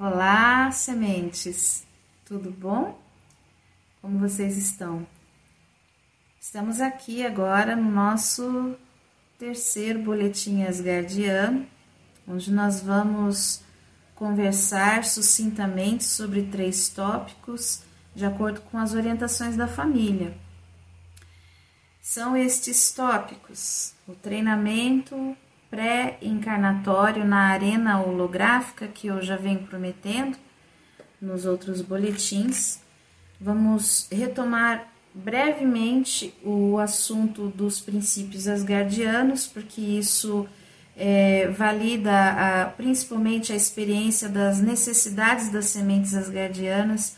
Olá, sementes! Tudo bom? Como vocês estão? Estamos aqui agora no nosso terceiro boletim asgardiano, onde nós vamos conversar sucintamente sobre três tópicos de acordo com as orientações da família. São estes tópicos: o treinamento pré-encarnatório na arena holográfica, que eu já venho prometendo nos outros boletins. Vamos retomar brevemente o assunto dos princípios asgardianos, porque isso é, valida a, principalmente a experiência das necessidades das sementes asgardianas,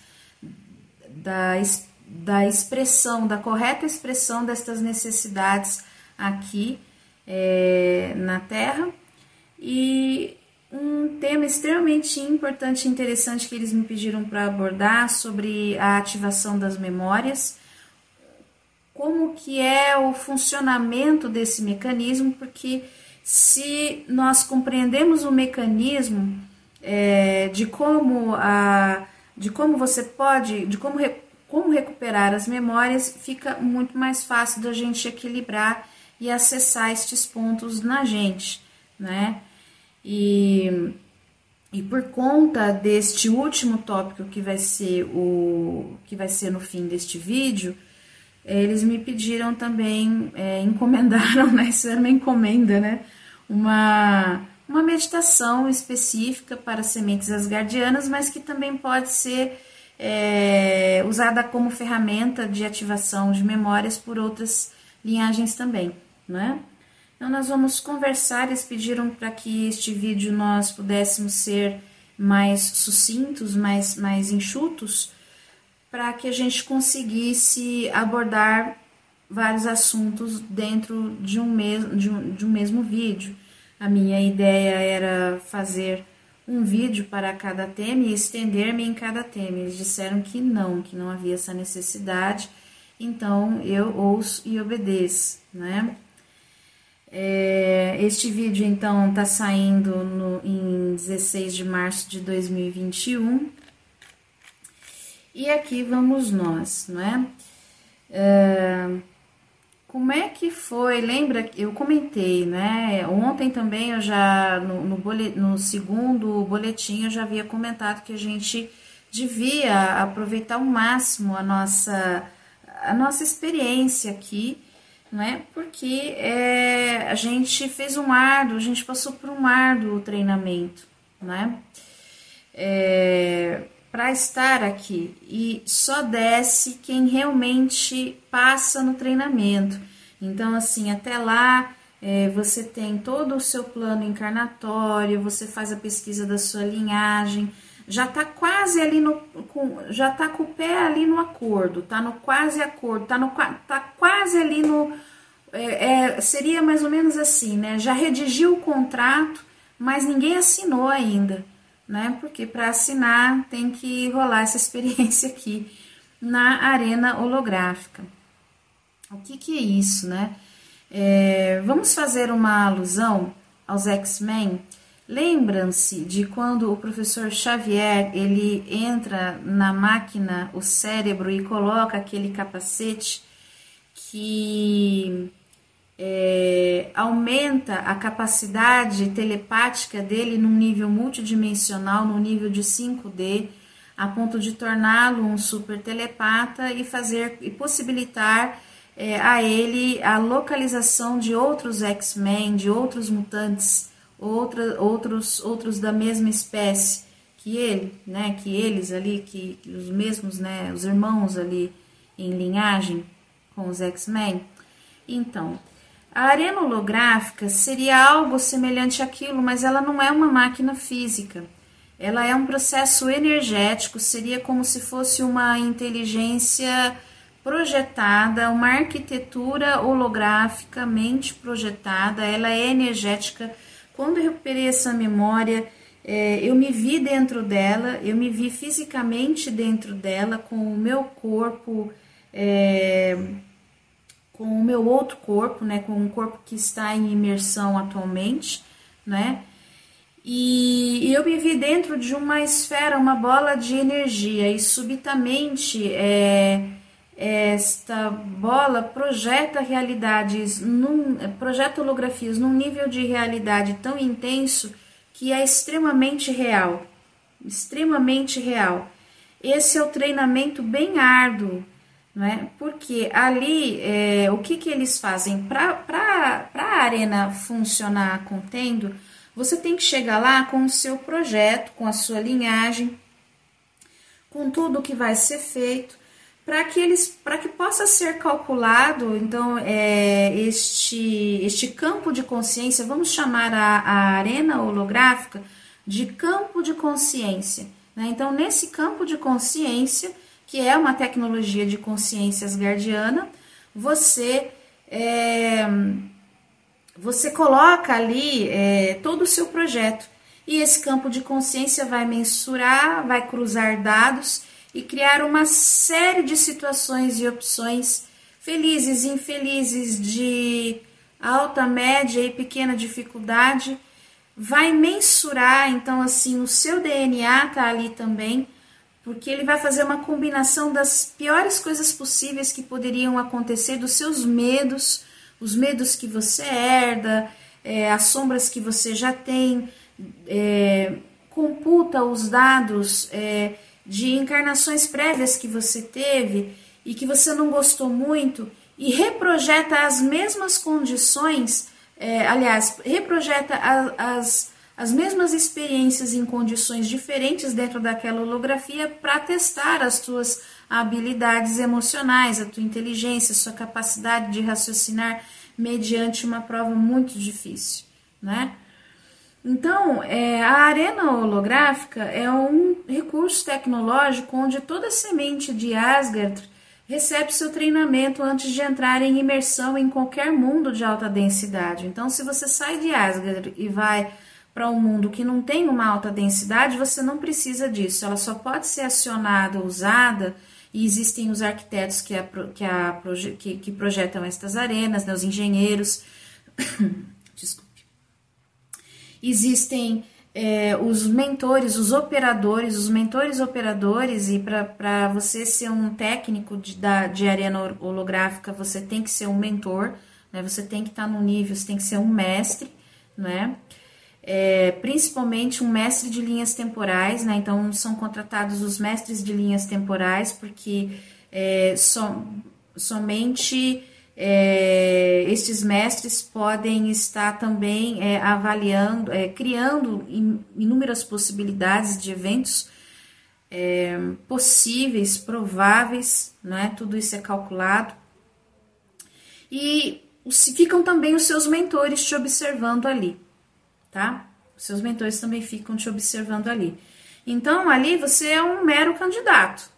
da, da expressão, da correta expressão destas necessidades aqui é, na Terra. E um tema extremamente importante e interessante que eles me pediram para abordar sobre a ativação das memórias, como que é o funcionamento desse mecanismo, porque se nós compreendemos o mecanismo é, de como a de como você pode, de como, como recuperar as memórias, fica muito mais fácil da gente equilibrar e acessar estes pontos na gente, né? E, e por conta deste último tópico que vai ser o que vai ser no fim deste vídeo, eles me pediram também, é, encomendaram, né? Isso era uma encomenda, né? Uma, uma meditação específica para sementes asgardianas, mas que também pode ser é, usada como ferramenta de ativação de memórias por outras linhagens também né? Então, nós vamos conversar. Eles pediram para que este vídeo nós pudéssemos ser mais sucintos, mais, mais enxutos, para que a gente conseguisse abordar vários assuntos dentro de um, mesmo, de, um, de um mesmo vídeo. A minha ideia era fazer um vídeo para cada tema e estender-me em cada tema. Eles disseram que não, que não havia essa necessidade, então eu ouço e obedeço, né? É, este vídeo então está saindo no, em 16 de março de 2021 e aqui vamos nós, não é? é como é que foi? Lembra? Eu comentei, né? Ontem também eu já no, no, bolet, no segundo boletim eu já havia comentado que a gente devia aproveitar ao máximo a nossa a nossa experiência aqui não é? Porque é, a gente fez um árduo, a gente passou por um árduo treinamento, não é? é para estar aqui e só desce quem realmente passa no treinamento. Então, assim, até lá é, você tem todo o seu plano encarnatório, você faz a pesquisa da sua linhagem, já está quase ali no com, já está com o pé ali no acordo, tá no quase acordo, tá no tá quase ali no é, é, seria mais ou menos assim, né? Já redigiu o contrato, mas ninguém assinou ainda, né? Porque para assinar tem que rolar essa experiência aqui na arena holográfica. O que, que é isso, né? É, vamos fazer uma alusão aos X-Men Lembram-se de quando o professor Xavier ele entra na máquina, o cérebro e coloca aquele capacete que é, aumenta a capacidade telepática dele num nível multidimensional, no nível de 5D, a ponto de torná-lo um super telepata e fazer e possibilitar é, a ele a localização de outros X-Men, de outros mutantes outra, outros, outros da mesma espécie que ele, né, que eles ali, que, os mesmos, né, os irmãos ali em linhagem com os X-Men. Então, a arena holográfica seria algo semelhante àquilo, mas ela não é uma máquina física. Ela é um processo energético, seria como se fosse uma inteligência projetada, uma arquitetura holograficamente projetada, ela é energética quando eu recuperei essa memória, é, eu me vi dentro dela, eu me vi fisicamente dentro dela, com o meu corpo, é, com o meu outro corpo, né, com um corpo que está em imersão atualmente, né? E, eu me vi dentro de uma esfera, uma bola de energia, e subitamente é, esta bola projeta realidades, num, projeta holografias num nível de realidade tão intenso que é extremamente real. Extremamente real. Esse é o treinamento bem árduo, não é? Porque ali, é, o que, que eles fazem? Para a arena funcionar contendo, você tem que chegar lá com o seu projeto, com a sua linhagem, com tudo que vai ser feito, para que eles, para que possa ser calculado, então, é, este, este campo de consciência, vamos chamar a, a arena holográfica de campo de consciência. Né? Então, nesse campo de consciência, que é uma tecnologia de consciência asgardiana, você é, você coloca ali é, todo o seu projeto e esse campo de consciência vai mensurar, vai cruzar dados e criar uma série de situações e opções felizes, infelizes, de alta, média e pequena dificuldade. Vai mensurar, então, assim, o seu DNA tá ali também, porque ele vai fazer uma combinação das piores coisas possíveis que poderiam acontecer, dos seus medos os medos que você herda, é, as sombras que você já tem, é, computa os dados é, de encarnações prévias que você teve e que você não gostou muito e reprojeta as mesmas condições, é, aliás, reprojeta a, as, as mesmas experiências em condições diferentes dentro daquela holografia para testar as tuas habilidades emocionais, a tua inteligência, a sua capacidade de raciocinar mediante uma prova muito difícil, né? Então, é, a arena holográfica é um recurso tecnológico onde toda semente de Asgard recebe seu treinamento antes de entrar em imersão em qualquer mundo de alta densidade. Então, se você sai de Asgard e vai para um mundo que não tem uma alta densidade, você não precisa disso. Ela só pode ser acionada, usada e existem os arquitetos que, a, que, a, que, que projetam estas arenas, né, os engenheiros. Existem é, os mentores, os operadores, os mentores operadores, e para você ser um técnico de, da, de arena holográfica, você tem que ser um mentor, né? Você tem que estar tá no nível, você tem que ser um mestre, né? é, principalmente um mestre de linhas temporais, né? Então são contratados os mestres de linhas temporais, porque é, som, somente é, estes mestres podem estar também é, avaliando, é, criando inúmeras possibilidades de eventos é, possíveis, prováveis, né? Tudo isso é calculado. E ficam também os seus mentores te observando ali tá? Os seus mentores também ficam te observando ali. Então, ali você é um mero candidato,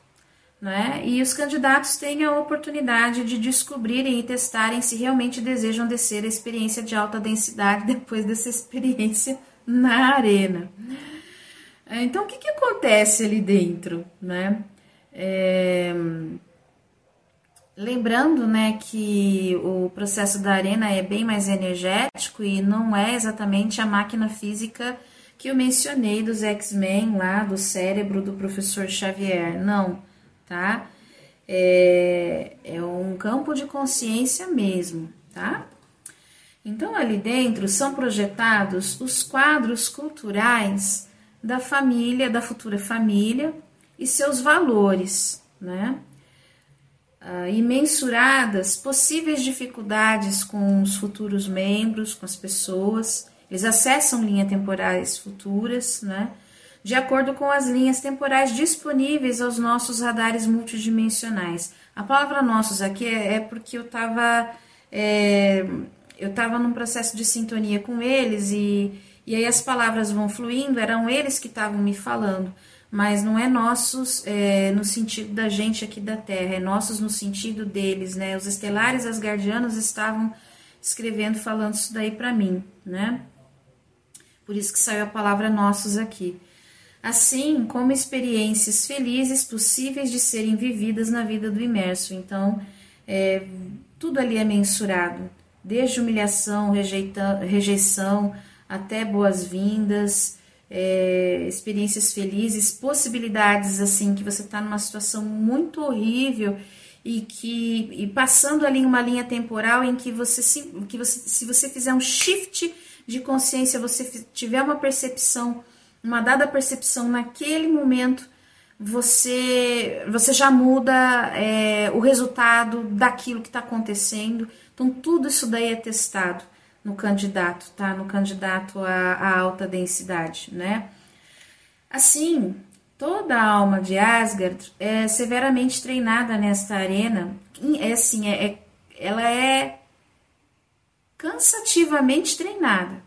né? E os candidatos têm a oportunidade de descobrirem e testarem se realmente desejam descer a experiência de alta densidade depois dessa experiência na arena. Então, o que, que acontece ali dentro, né? É Lembrando, né, que o processo da arena é bem mais energético e não é exatamente a máquina física que eu mencionei dos X-Men lá, do cérebro do professor Xavier. Não, tá? É, é um campo de consciência mesmo, tá? Então, ali dentro são projetados os quadros culturais da família, da futura família e seus valores, né? uh, imensuradas possíveis dificuldades com os futuros membros, com as pessoas. Eles acessam linhas temporais futuras, né? De acordo com as linhas temporais disponíveis aos nossos radares multidimensionais. A palavra nossos aqui é, é porque eu estava é, eu estava num processo de sintonia com eles e, e aí as palavras vão fluindo, eram eles que estavam me falando mas não é nossos é, no sentido da gente aqui da Terra, é nossos no sentido deles, né? Os estelares asgardianos estavam escrevendo, falando isso daí para mim, né? Por isso que saiu a palavra nossos aqui. Assim como experiências felizes possíveis de serem vividas na vida do imerso. Então, é, tudo ali é mensurado, desde humilhação, rejeita, rejeição, até boas-vindas, é, experiências felizes, possibilidades assim que você está numa situação muito horrível e que e passando ali uma linha temporal em que você se, que você, se você fizer um shift de consciência, você tiver uma percepção, uma dada percepção naquele momento, você você já muda é, o resultado daquilo que está acontecendo. Então tudo isso daí é testado no candidato, tá? No candidato à, alta densidade, né? Assim, toda a alma de Asgard é severamente treinada nesta arena. É assim, é, é ela é cansativamente treinada.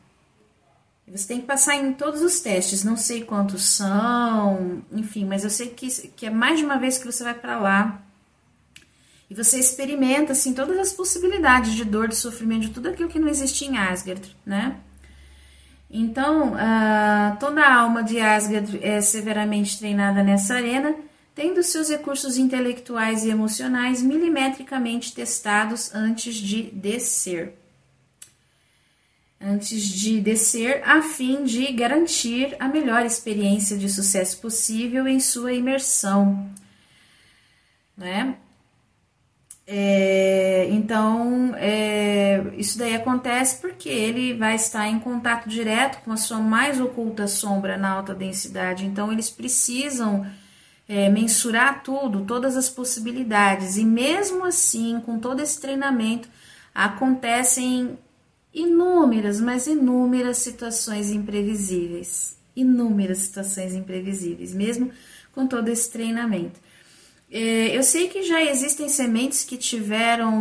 Você tem que passar em todos os testes, não sei quantos são, enfim, mas eu sei que, que é mais de uma vez que você vai para lá e você experimenta assim todas as possibilidades de dor, de sofrimento, de tudo aquilo que não existia em Asgard, né? Então, uh, toda a alma de Asgard é severamente treinada nessa arena, tendo seus recursos intelectuais e emocionais milimetricamente testados antes de descer. Antes de descer, a fim de garantir a melhor experiência de sucesso possível em sua imersão. Né? É, então, é, isso daí acontece porque ele vai estar em contato direto com a sua mais oculta sombra na alta densidade. Então, eles precisam é, mensurar tudo, todas as possibilidades. E mesmo assim, com todo esse treinamento, acontecem inúmeras, mas inúmeras situações imprevisíveis. Inúmeras situações imprevisíveis, mesmo com todo esse treinamento. É, eu sei que já existem sementes que tiveram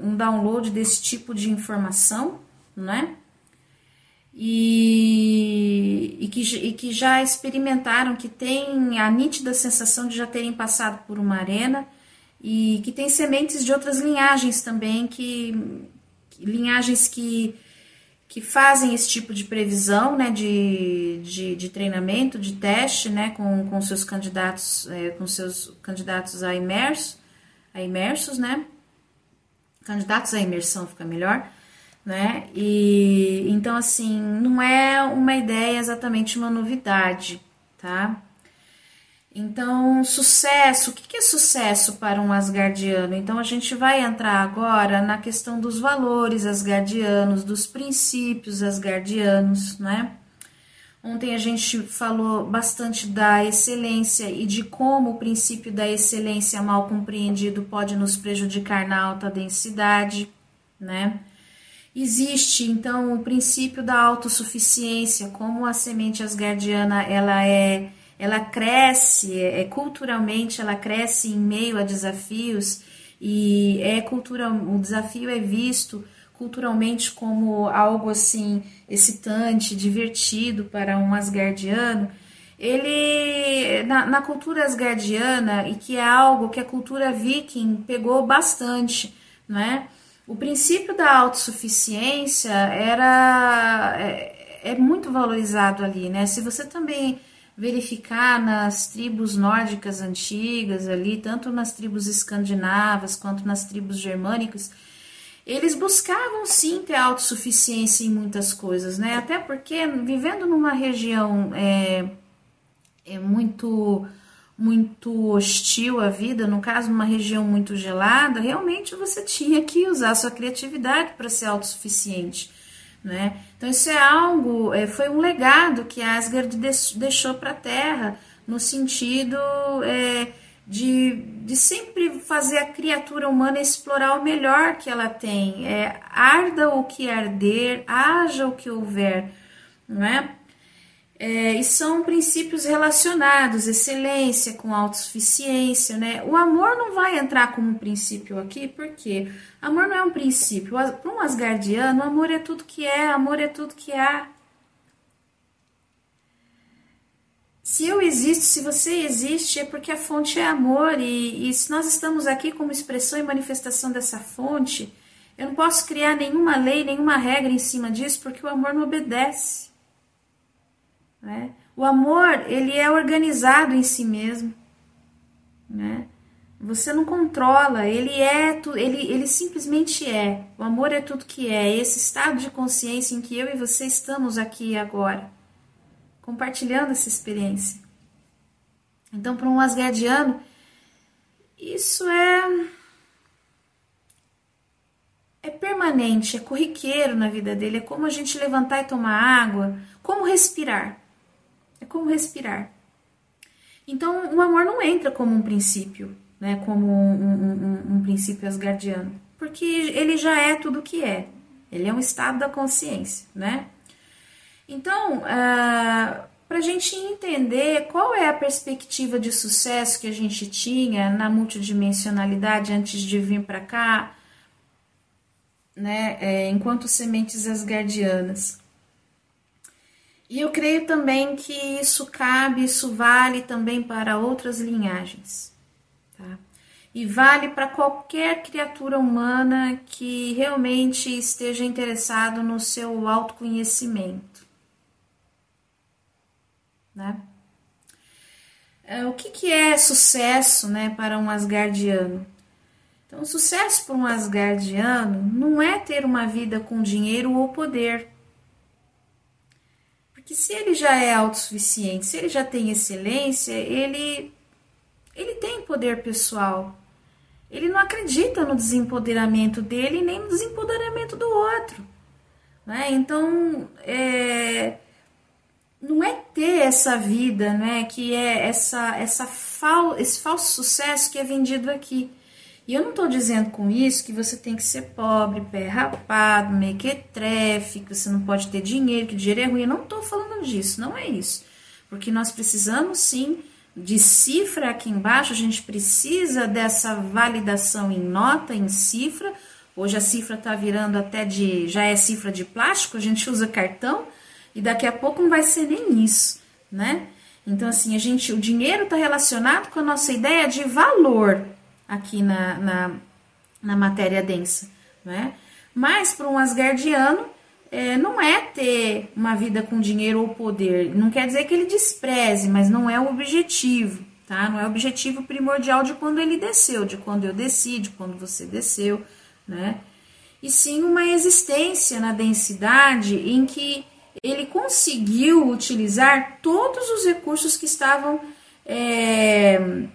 um download desse tipo de informação, né? E, e, que, e que já experimentaram, que tem a nítida sensação de já terem passado por uma arena e que tem sementes de outras linhagens também, que linhagens que que fazem esse tipo de previsão, né, de, de, de treinamento, de teste, né, com, com seus candidatos, é, com seus candidatos a imerso, a imersos, né, candidatos à imersão fica melhor, né, e então assim, não é uma ideia exatamente uma novidade, tá, então, sucesso, o que é sucesso para um asgardiano? Então, a gente vai entrar agora na questão dos valores asgardianos, dos princípios asgardianos, né? Ontem a gente falou bastante da excelência e de como o princípio da excelência mal compreendido pode nos prejudicar na alta densidade, né? Existe então o princípio da autossuficiência, como a semente asgardiana ela é ela cresce, é, culturalmente ela cresce em meio a desafios e é cultural, o desafio é visto culturalmente como algo assim excitante, divertido para um asgardiano. Ele na, na cultura asgardiana e que é algo que a cultura viking pegou bastante, não é? O princípio da autossuficiência era é, é muito valorizado ali, né? Se você também verificar nas tribos nórdicas antigas ali, tanto nas tribos escandinavas quanto nas tribos germânicas, eles buscavam sim ter autossuficiência em muitas coisas, né? Até porque vivendo numa região é, é muito muito hostil à vida, no caso, numa região muito gelada, realmente você tinha que usar sua criatividade para ser autossuficiente. Né? Então isso é algo, é, foi um legado que Asgard deixou para a Terra, no sentido é, de, de sempre fazer a criatura humana explorar o melhor que ela tem. É, arda o que arder, haja o que houver. Não é? É, e são princípios relacionados, excelência com autossuficiência, né? O amor não vai entrar como princípio aqui, porque amor não é um princípio. Para um asgardiano, amor é tudo que é, amor é tudo que há. Se eu existo, se você existe, é porque a fonte é amor, e, e se nós estamos aqui como expressão e manifestação dessa fonte, eu não posso criar nenhuma lei, nenhuma regra em cima disso, porque o amor não obedece. Né? O amor, ele é organizado em si mesmo. Né? Você não controla, ele é, ele, ele simplesmente é. O amor é tudo que é. Esse estado de consciência em que eu e você estamos aqui agora, compartilhando essa experiência. Então, para um asgardiano, isso é é permanente, é corriqueiro na vida dele, é como a gente levantar e tomar água, como respirar. É como respirar. Então, o amor não entra como um princípio, né, como um, um, um, um princípio asgardiano, porque ele já é tudo o que é. Ele é um estado da consciência, né? Então, ah, para a gente entender qual é a perspectiva de sucesso que a gente tinha na multidimensionalidade antes de vir para cá, né, é, enquanto sementes asgardianas. E eu creio também que isso cabe, isso vale também para outras linhagens. Tá? E vale para qualquer criatura humana que realmente esteja interessado no seu autoconhecimento. Né? É, o que, que é sucesso né, para um asgardiano? Então, sucesso para um asgardiano não é ter uma vida com dinheiro ou poder. Porque se ele já é autossuficiente, se ele já tem excelência, ele ele tem poder pessoal. Ele não acredita no desempoderamento dele nem no desempoderamento do outro. Né? Então, é, não é ter essa vida, né, que é essa, essa fal, esse falso sucesso que é vendido aqui. E eu não estou dizendo com isso que você tem que ser pobre, pé rapado, mequetrefe, que você não pode ter dinheiro, que dinheiro é ruim. Eu não estou falando disso, não é isso. Porque nós precisamos sim de cifra aqui embaixo, a gente precisa dessa validação em nota, em cifra. Hoje a cifra está virando até de. já é cifra de plástico, a gente usa cartão, e daqui a pouco não vai ser nem isso, né? Então, assim, a gente, o dinheiro está relacionado com a nossa ideia de valor aqui na, na, na matéria densa, né? Mas para um asgardiano, é, não é ter uma vida com dinheiro ou poder. Não quer dizer que ele despreze, mas não é o objetivo, tá? Não é o objetivo primordial de quando ele desceu, de quando eu desci, de quando você desceu, né? E sim uma existência na densidade em que ele conseguiu utilizar todos os recursos que estavam é,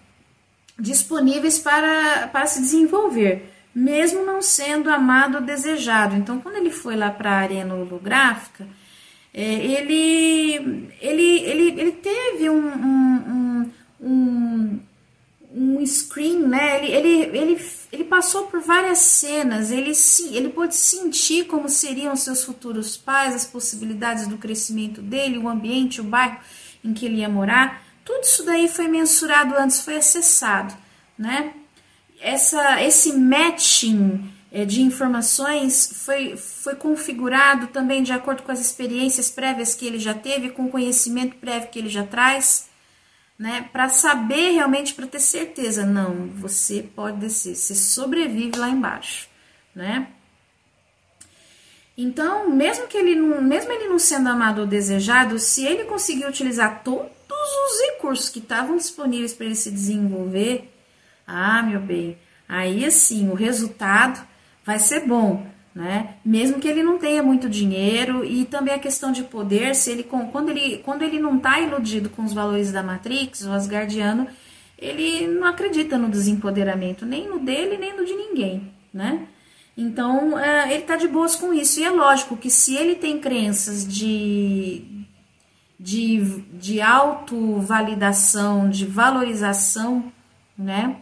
disponíveis para, para se desenvolver mesmo não sendo amado ou desejado. Então, quando ele foi lá para a arena holográfica, é, ele, ele, ele, ele teve um, um, um, um, screen, né? Ele, ele, ele, ele passou por várias cenas, ele, ele pôde sentir como seriam seus futuros pais, as possibilidades do crescimento dele, o ambiente, o bairro em que ele ia morar. Tudo isso daí foi mensurado antes, foi acessado, né? essa, esse matching é, de informações foi, foi configurado também de acordo com as experiências prévias que ele já teve, com o conhecimento prévio que ele já traz, né? Para saber realmente, para ter certeza, não, você pode descer, você sobrevive lá embaixo, né? Então, mesmo que ele não, mesmo ele não sendo amado ou desejado, se ele conseguir utilizar todos os recursos que estavam disponíveis para ele se desenvolver, ah, meu bem, aí assim o resultado vai ser bom, né? Mesmo que ele não tenha muito dinheiro e também a questão de poder, se ele quando ele quando ele não está iludido com os valores da Matrix, o Asgardiano, ele não acredita no desempoderamento nem no dele nem no de ninguém, né? Então é, ele está de boas com isso e é lógico que se ele tem crenças de de, de autovalidação, de valorização, né?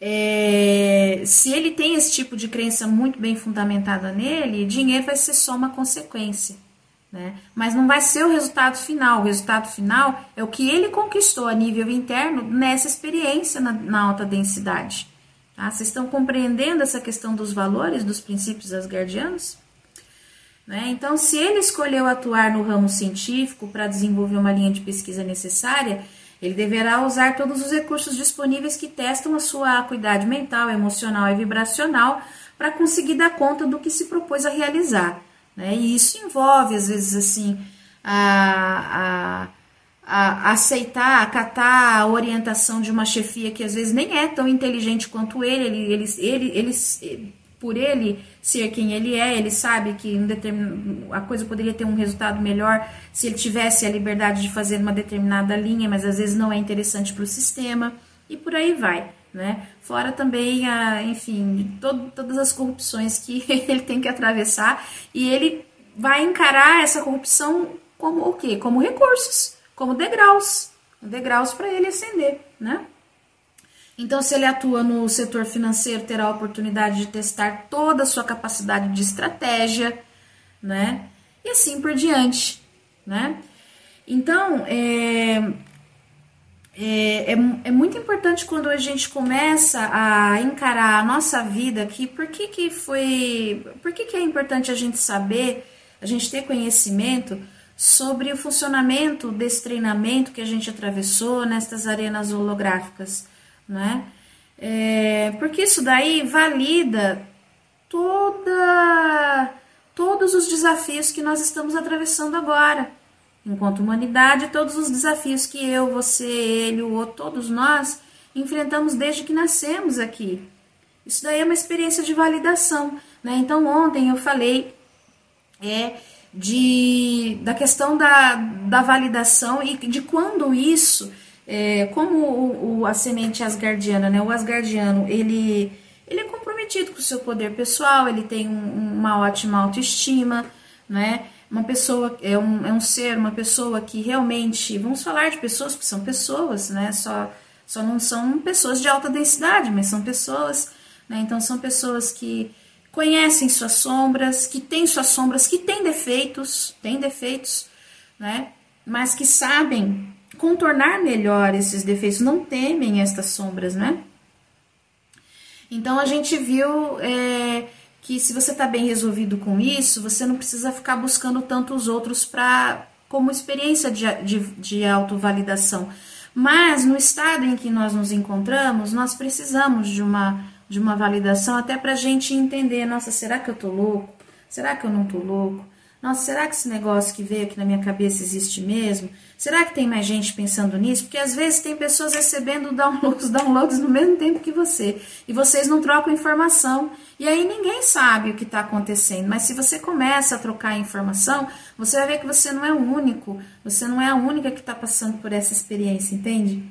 É, se ele tem esse tipo de crença muito bem fundamentada nele, dinheiro vai ser só uma consequência. Né? Mas não vai ser o resultado final. O resultado final é o que ele conquistou a nível interno nessa experiência na, na alta densidade. Tá? Vocês estão compreendendo essa questão dos valores, dos princípios asgardianos? Né? Então, se ele escolheu atuar no ramo científico para desenvolver uma linha de pesquisa necessária, ele deverá usar todos os recursos disponíveis que testam a sua acuidade mental, emocional e vibracional para conseguir dar conta do que se propôs a realizar. Né? E isso envolve, às vezes, assim, a, a, aceitar, acatar a orientação de uma chefia que às vezes nem é tão inteligente quanto ele, ele, ele, ele, ele por ele ser quem ele é, ele sabe que um a coisa poderia ter um resultado melhor se ele tivesse a liberdade de fazer uma determinada linha, mas às vezes não é interessante para o sistema, e por aí vai. Né? Fora também, a, enfim, todas as corrupções que ele tem que atravessar, e ele vai encarar essa corrupção como o quê? Como recursos como degraus, degraus para ele ascender, né? Então, se ele atua no setor financeiro, terá a oportunidade de testar toda a sua capacidade de estratégia, né? E assim por diante, né? Então, é, é, é, é, muito importante quando a gente começa a encarar a nossa vida aqui, por que, que foi. Por que, que é importante a gente saber, a gente ter conhecimento sobre o funcionamento desse treinamento que a gente atravessou nestas arenas holográficas, né? É, porque isso daí valida toda, todos os desafios que nós estamos atravessando agora. Enquanto humanidade, todos os desafios que eu, você, ele, o outro, todos nós enfrentamos desde que nascemos aqui. Isso daí é uma experiência de validação. Né? Então, ontem eu falei é, de, da questão da, da validação e de quando isso, é, como o, o, a semente asgardiana, né, o asgardiano, ele, ele é comprometido com o seu poder pessoal, ele tem um, uma ótima autoestima, né, uma pessoa, é um, é um ser, uma pessoa que realmente, vamos falar de pessoas, que são pessoas, né, só, só não são pessoas de alta densidade, mas são pessoas, né, então são pessoas que conhecem suas sombras, que têm suas sombras, que têm defeitos, têm defeitos, né? Mas que sabem contornar melhor esses defeitos, não temem estas sombras, né? Então a gente viu é, que se você está bem resolvido com isso, você não precisa ficar buscando tanto os outros para como experiência de, de, de autovalidação. Mas no estado em que nós nos encontramos, nós precisamos de uma de uma validação até para a gente entender, nossa, será que eu tô louco? Será que eu não tô louco? Nossa, será que esse negócio que veio aqui na minha cabeça existe mesmo? Será que tem mais gente pensando nisso? Porque às vezes tem pessoas recebendo downloads, downloads no mesmo tempo que você e vocês não trocam informação e aí ninguém sabe o que está acontecendo. Mas se você começa a trocar informação, você vai ver que você não é o único, você não é a única que está passando por essa experiência, entende?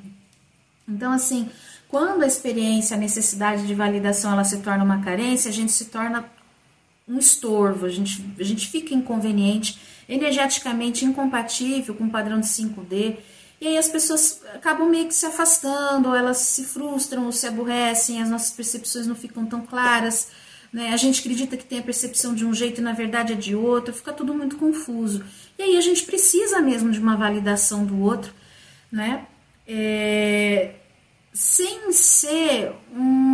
Então, assim, quando a experiência, a necessidade de validação, ela se torna uma carência, a gente se torna um estorvo, a gente, a gente fica inconveniente, energeticamente incompatível com o padrão de 5D. E aí as pessoas acabam meio que se afastando, ou elas se frustram ou se aborrecem, as nossas percepções não ficam tão claras. Né? A gente acredita que tem a percepção de um jeito e na verdade é de outro, fica tudo muito confuso. E aí a gente precisa mesmo de uma validação do outro, né? É, sem ser um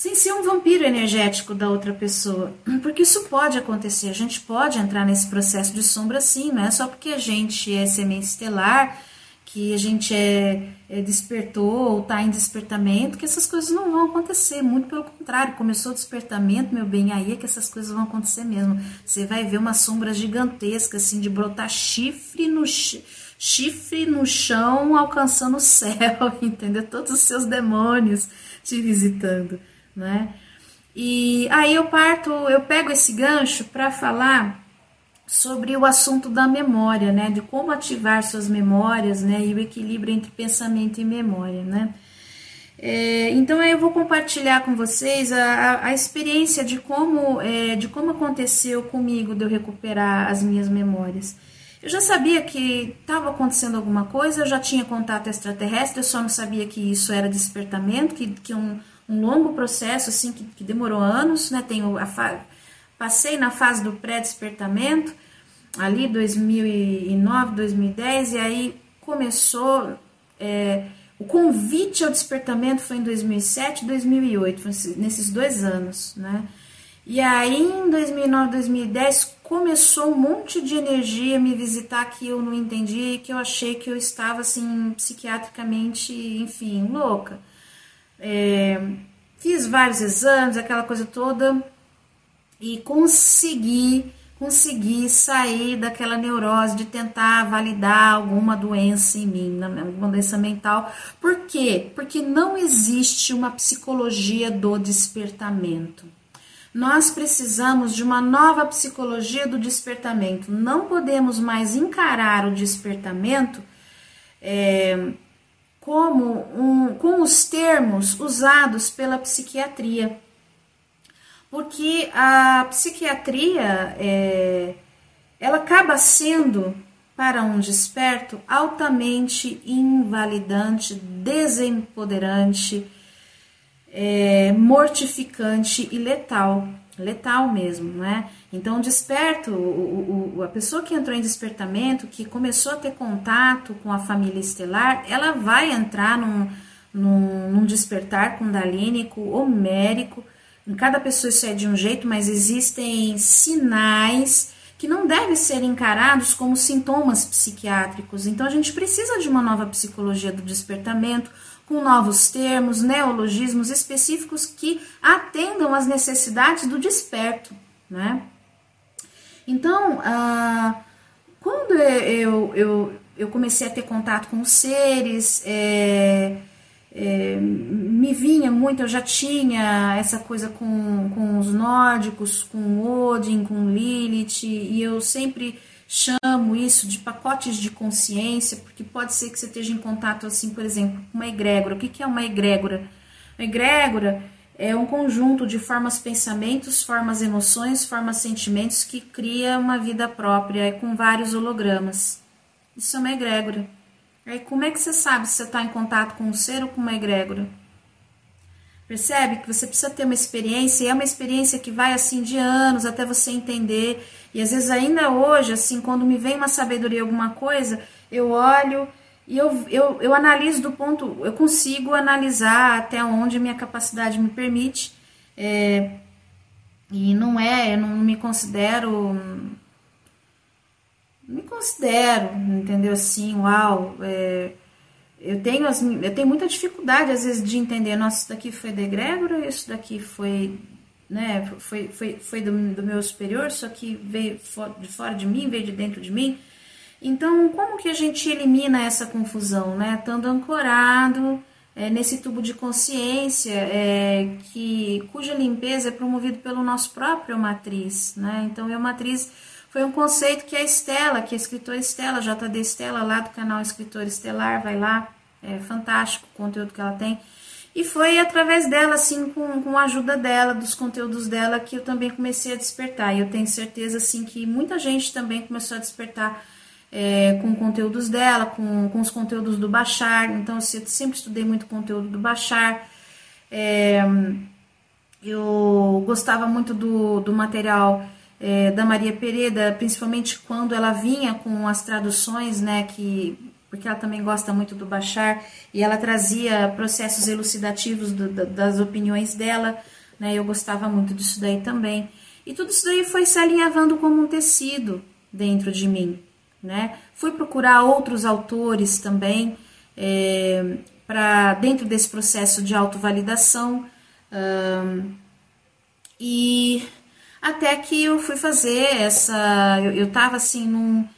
sem ser um vampiro energético da outra pessoa, porque isso pode acontecer, a gente pode entrar nesse processo de sombra sim, não é só porque a gente é semente estelar, que a gente é, é despertou ou está em despertamento, que essas coisas não vão acontecer, muito pelo contrário, começou o despertamento, meu bem, aí é que essas coisas vão acontecer mesmo, você vai ver uma sombra gigantesca, assim, de brotar chifre no chifre, no chão alcançando o céu, entendeu? Todos os seus demônios te visitando, né? E aí eu parto, eu pego esse gancho para falar sobre o assunto da memória, né? De como ativar suas memórias, né? E o equilíbrio entre pensamento e memória, né? É, então eu vou compartilhar com vocês a, a, a experiência de como, é, de como aconteceu comigo de eu recuperar as minhas memórias. Eu já sabia que estava acontecendo alguma coisa, eu já tinha contato extraterrestre, eu só não sabia que isso era despertamento, que, que um, um longo processo, assim, que, que demorou anos, né? Tenho a fa... Passei na fase do pré-despertamento, ali 2009, 2010, e aí começou. É, o convite ao despertamento foi em 2007, 2008, nesses dois anos, né? E aí em 2009, 2010 começou um monte de energia me visitar que eu não entendi, que eu achei que eu estava assim psiquiatricamente, enfim, louca. É, fiz vários exames, aquela coisa toda e consegui conseguir sair daquela neurose de tentar validar alguma doença em mim, alguma doença mental. Por quê? Porque não existe uma psicologia do despertamento. Nós precisamos de uma nova psicologia do despertamento. Não podemos mais encarar o despertamento é, como um, com os termos usados pela psiquiatria. Porque a psiquiatria é, ela acaba sendo para um desperto altamente invalidante, desempoderante, é, mortificante e letal, letal mesmo, né? Então, o desperto, o, o, a pessoa que entrou em despertamento, que começou a ter contato com a família estelar, ela vai entrar num, num, num despertar kundalínico homérico, em cada pessoa isso é de um jeito, mas existem sinais que não devem ser encarados como sintomas psiquiátricos. Então a gente precisa de uma nova psicologia do despertamento, com novos termos, neologismos específicos que atendam às necessidades do desperto, né? Então, ah, quando eu, eu, eu comecei a ter contato com os seres, é, é, me vinha muito, eu já tinha essa coisa com, com os nórdicos, com Odin, com Lilith, e eu sempre chamo isso de pacotes de consciência, porque pode ser que você esteja em contato, assim, por exemplo, com uma egrégora. O que é uma egrégora? Uma egrégora é um conjunto de formas pensamentos, formas emoções, formas sentimentos que cria uma vida própria, com vários hologramas. Isso é uma egrégora. Aí como é que você sabe se você está em contato com um ser ou com uma egrégora? Percebe que você precisa ter uma experiência, e é uma experiência que vai assim de anos até você entender. E às vezes ainda hoje, assim, quando me vem uma sabedoria alguma coisa, eu olho e eu, eu, eu analiso do ponto, eu consigo analisar até onde minha capacidade me permite. É, e não é, eu não me considero me considero, entendeu? Assim, uau, é, eu tenho as, eu tenho muita dificuldade às vezes de entender, nossa, isso daqui foi de egrégora, isso daqui foi, né, foi, foi, foi do, do meu superior, isso aqui veio de fora de mim, veio de dentro de mim. Então, como que a gente elimina essa confusão, né? Estando ancorado é, nesse tubo de consciência, é, que cuja limpeza é promovida pelo nosso próprio matriz, né? Então, é uma matriz foi um conceito que a Estela, que a escritora Estela, JD Estela, lá do canal Escritor Estelar, vai lá, é fantástico o conteúdo que ela tem. E foi através dela, assim, com, com a ajuda dela, dos conteúdos dela, que eu também comecei a despertar. E eu tenho certeza, assim, que muita gente também começou a despertar é, com conteúdos dela, com, com os conteúdos do Bachar. Então, assim, eu sempre estudei muito conteúdo do Bachar. É, eu gostava muito do, do material é, da Maria Pereda, principalmente quando ela vinha com as traduções, né, que porque ela também gosta muito do Bachar e ela trazia processos elucidativos do, das opiniões dela, né, eu gostava muito disso daí também. E tudo isso daí foi se alinhavando como um tecido dentro de mim, né? Fui procurar outros autores também é, para dentro desse processo de autovalidação um, e até que eu fui fazer essa. Eu, eu tava assim num,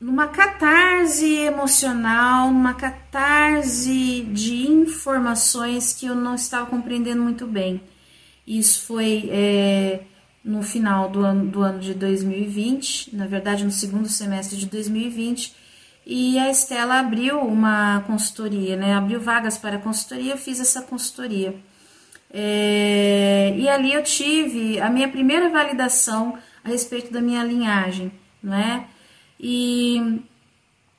numa catarse emocional, numa catarse de informações que eu não estava compreendendo muito bem. Isso foi é, no final do ano, do ano de 2020, na verdade no segundo semestre de 2020, e a Estela abriu uma consultoria, né? Abriu vagas para consultoria, eu fiz essa consultoria. É, e ali eu tive a minha primeira validação a respeito da minha linhagem, não é? E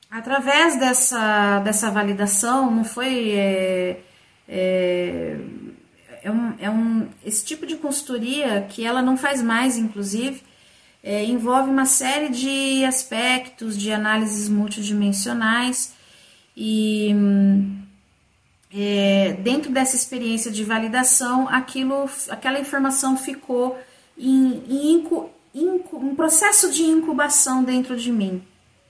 através dessa, dessa validação, não foi. É, é, é, um, é um, esse tipo de consultoria que ela não faz mais, inclusive, é, envolve uma série de aspectos de análises multidimensionais e é, dentro dessa experiência de validação, aquilo, aquela informação ficou em, em incu, incu, um processo de incubação dentro de mim,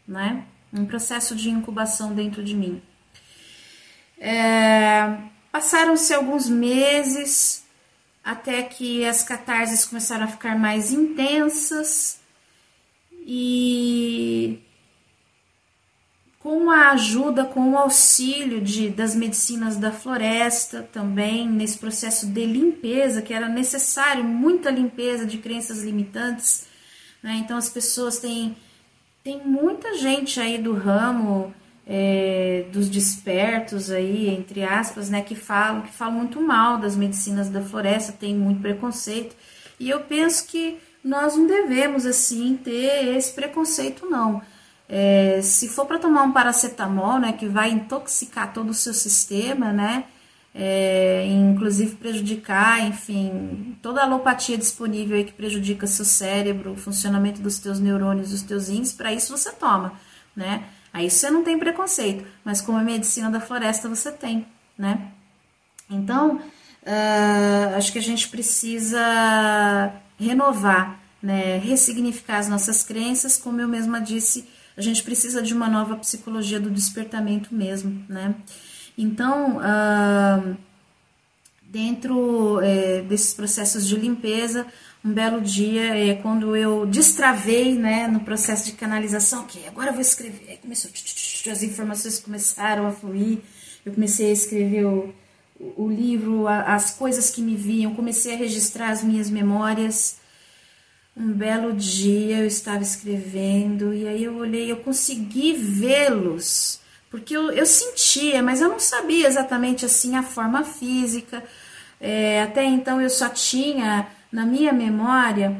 né? Um processo de incubação dentro de mim. É, Passaram-se alguns meses até que as catarses começaram a ficar mais intensas e com a ajuda, com o auxílio de, das medicinas da floresta também, nesse processo de limpeza, que era necessário muita limpeza de crenças limitantes. Né? Então, as pessoas têm, tem muita gente aí do ramo é, dos despertos aí, entre aspas, né, que falam, que falam muito mal das medicinas da floresta, tem muito preconceito. E eu penso que nós não devemos, assim, ter esse preconceito, não. É, se for para tomar um paracetamol, né, que vai intoxicar todo o seu sistema, né, é, inclusive prejudicar, enfim, toda a alopatia disponível aí que prejudica seu cérebro, o funcionamento dos teus neurônios, dos teus rins, para isso você toma, né? Aí você não tem preconceito, mas como a medicina da floresta você tem, né? Então, uh, acho que a gente precisa renovar, né, ressignificar as nossas crenças, como eu mesma disse, a gente precisa de uma nova psicologia do despertamento mesmo, né? Então, uh, dentro é, desses processos de limpeza, um belo dia, é, quando eu destravei né, no processo de canalização, que agora eu vou escrever, aí começou, as informações começaram a fluir, eu comecei a escrever o, o livro, as coisas que me viam, comecei a registrar as minhas memórias, um belo dia eu estava escrevendo e aí eu olhei, eu consegui vê-los, porque eu, eu sentia, mas eu não sabia exatamente assim a forma física. É, até então eu só tinha na minha memória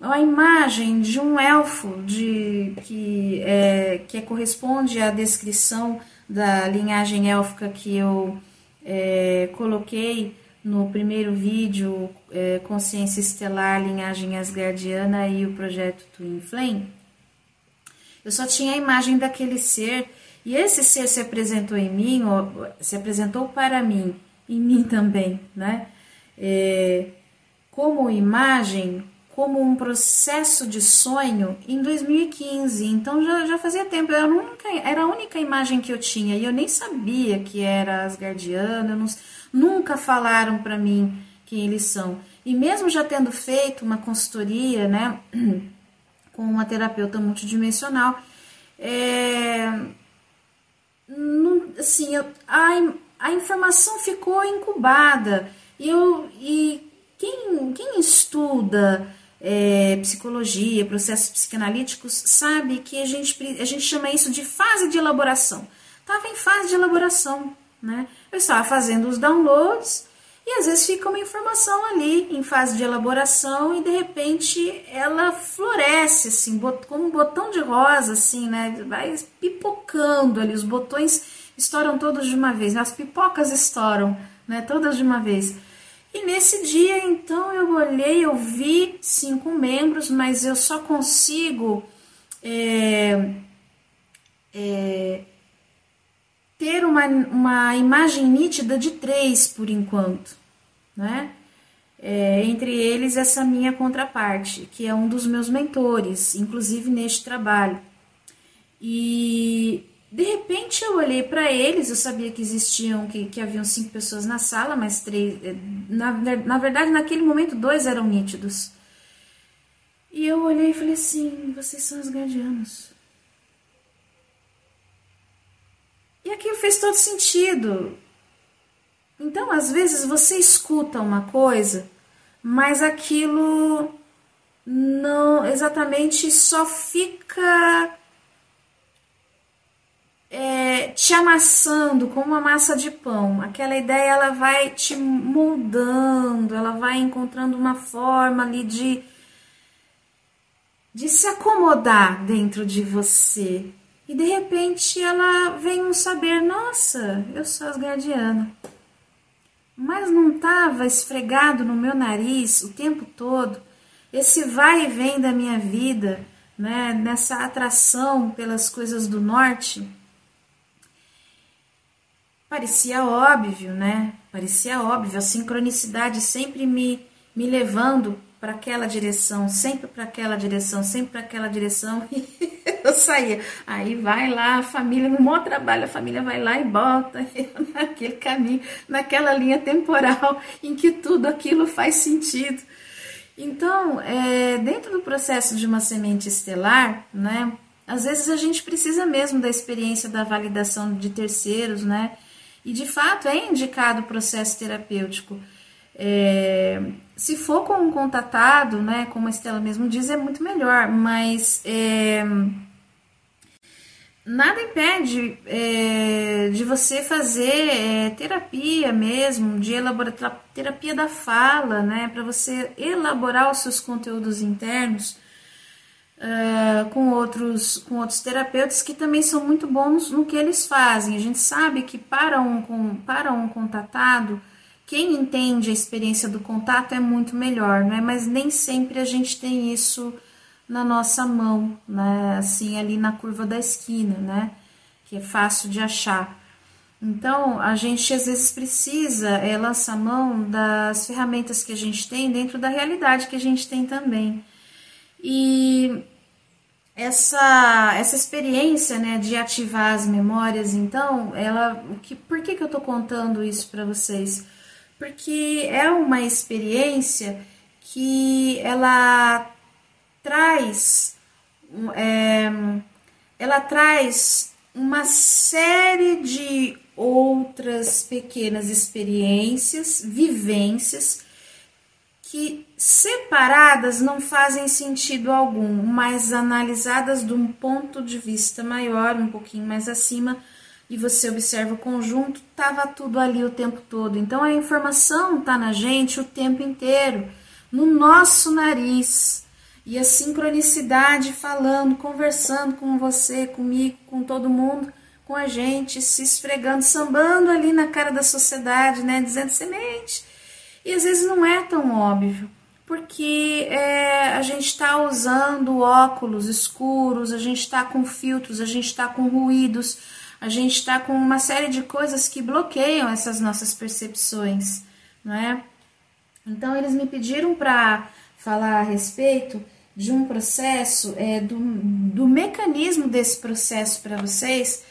a imagem de um elfo de que é, que corresponde à descrição da linhagem élfica que eu é, coloquei no primeiro vídeo, é, Consciência Estelar, Linhagem Asgardiana e o projeto Twin Flame, eu só tinha a imagem daquele ser e esse ser se apresentou em mim, ou, se apresentou para mim, em mim também, né? É, como imagem, como um processo de sonho em 2015. Então já, já fazia tempo, era a, única, era a única imagem que eu tinha e eu nem sabia que era Asgardiana, não nunca falaram para mim quem eles são. E mesmo já tendo feito uma consultoria, né, com uma terapeuta multidimensional, é, não, assim, eu, a, a informação ficou incubada. E, eu, e quem, quem estuda é, psicologia, processos psicanalíticos, sabe que a gente, a gente chama isso de fase de elaboração. Estava em fase de elaboração. Né? Eu estava fazendo os downloads e às vezes fica uma informação ali em fase de elaboração e de repente ela floresce assim, como um botão de rosa assim, né? Vai pipocando ali, os botões estouram todos de uma vez, né? as pipocas estouram, né? Todas de uma vez. E nesse dia, então, eu olhei, eu vi cinco membros, mas eu só consigo é, é, ter uma, uma imagem nítida de três por enquanto, né? É, entre eles essa minha contraparte, que é um dos meus mentores, inclusive neste trabalho. E de repente eu olhei para eles, eu sabia que existiam, que, que haviam cinco pessoas na sala, mas três, é, na, na verdade naquele momento dois eram nítidos. E eu olhei e falei assim: vocês são os guardianos. E aquilo fez todo sentido. Então, às vezes você escuta uma coisa, mas aquilo não exatamente só fica é, te amassando como uma massa de pão. Aquela ideia ela vai te moldando, ela vai encontrando uma forma ali de de se acomodar dentro de você. E de repente ela vem um saber, nossa, eu sou asgardiana. Mas não estava esfregado no meu nariz o tempo todo esse vai e vem da minha vida, né, nessa atração pelas coisas do norte. Parecia óbvio, né? Parecia óbvio, a sincronicidade sempre me, me levando para aquela direção, sempre para aquela direção, sempre para aquela direção. eu saía. Aí vai lá, a família, no maior trabalho, a família vai lá e bota naquele caminho, naquela linha temporal em que tudo aquilo faz sentido. Então, é, dentro do processo de uma semente estelar, né, às vezes a gente precisa mesmo da experiência da validação de terceiros, né? E de fato é indicado o processo terapêutico. É, se for com um contatado, né, como a Estela mesmo diz, é muito melhor, mas é, nada impede é, de você fazer é, terapia mesmo, de elaborar terapia da fala, né, para você elaborar os seus conteúdos internos uh, com outros com outros terapeutas que também são muito bons no que eles fazem. A gente sabe que para um para um contatado quem entende a experiência do contato é muito melhor, né? Mas nem sempre a gente tem isso na nossa mão, né? Assim, ali na curva da esquina, né? Que é fácil de achar. Então, a gente às vezes precisa é, lançar mão das ferramentas que a gente tem dentro da realidade que a gente tem também. E essa, essa experiência né, de ativar as memórias, então, ela, que, por que, que eu estou contando isso para vocês? porque é uma experiência que ela traz é, ela traz uma série de outras pequenas experiências, vivências que separadas não fazem sentido algum, mas analisadas de um ponto de vista maior, um pouquinho mais acima, e você observa o conjunto, estava tudo ali o tempo todo. Então a informação está na gente o tempo inteiro, no nosso nariz. E a sincronicidade falando, conversando com você, comigo, com todo mundo, com a gente, se esfregando, sambando ali na cara da sociedade, né? Dizendo semente. E às vezes não é tão óbvio, porque é, a gente está usando óculos escuros, a gente está com filtros, a gente está com ruídos a gente está com uma série de coisas que bloqueiam essas nossas percepções, não é? Então, eles me pediram para falar a respeito de um processo, é, do, do mecanismo desse processo para vocês,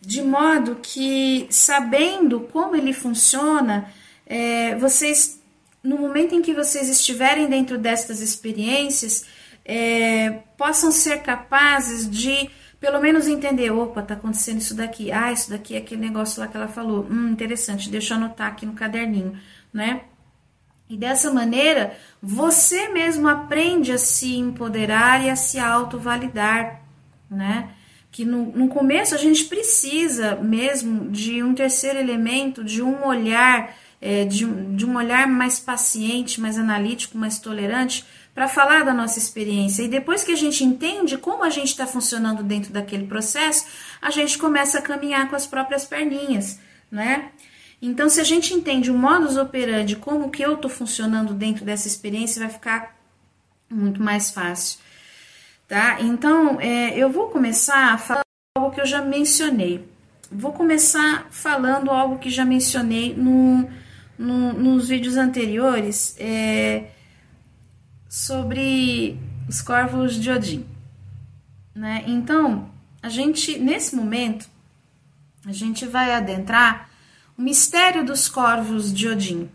de modo que, sabendo como ele funciona, é, vocês, no momento em que vocês estiverem dentro destas experiências, é, possam ser capazes de pelo menos entender, opa, tá acontecendo isso daqui, ah, isso daqui é aquele negócio lá que ela falou, hum, interessante, deixa eu anotar aqui no caderninho, né? E dessa maneira, você mesmo aprende a se empoderar e a se autovalidar, né? Que no, no começo a gente precisa mesmo de um terceiro elemento, de um olhar, é, de, de um olhar mais paciente, mais analítico, mais tolerante, para falar da nossa experiência. E depois que a gente entende como a gente está funcionando dentro daquele processo, a gente começa a caminhar com as próprias perninhas, né? Então, se a gente entende o modus operandi, como que eu estou funcionando dentro dessa experiência, vai ficar muito mais fácil, tá? Então, é, eu vou começar falando algo que eu já mencionei. Vou começar falando algo que já mencionei no, no nos vídeos anteriores. É, sobre os corvos de Odin. Né? Então, a gente, nesse momento, a gente vai adentrar o mistério dos corvos de Odin.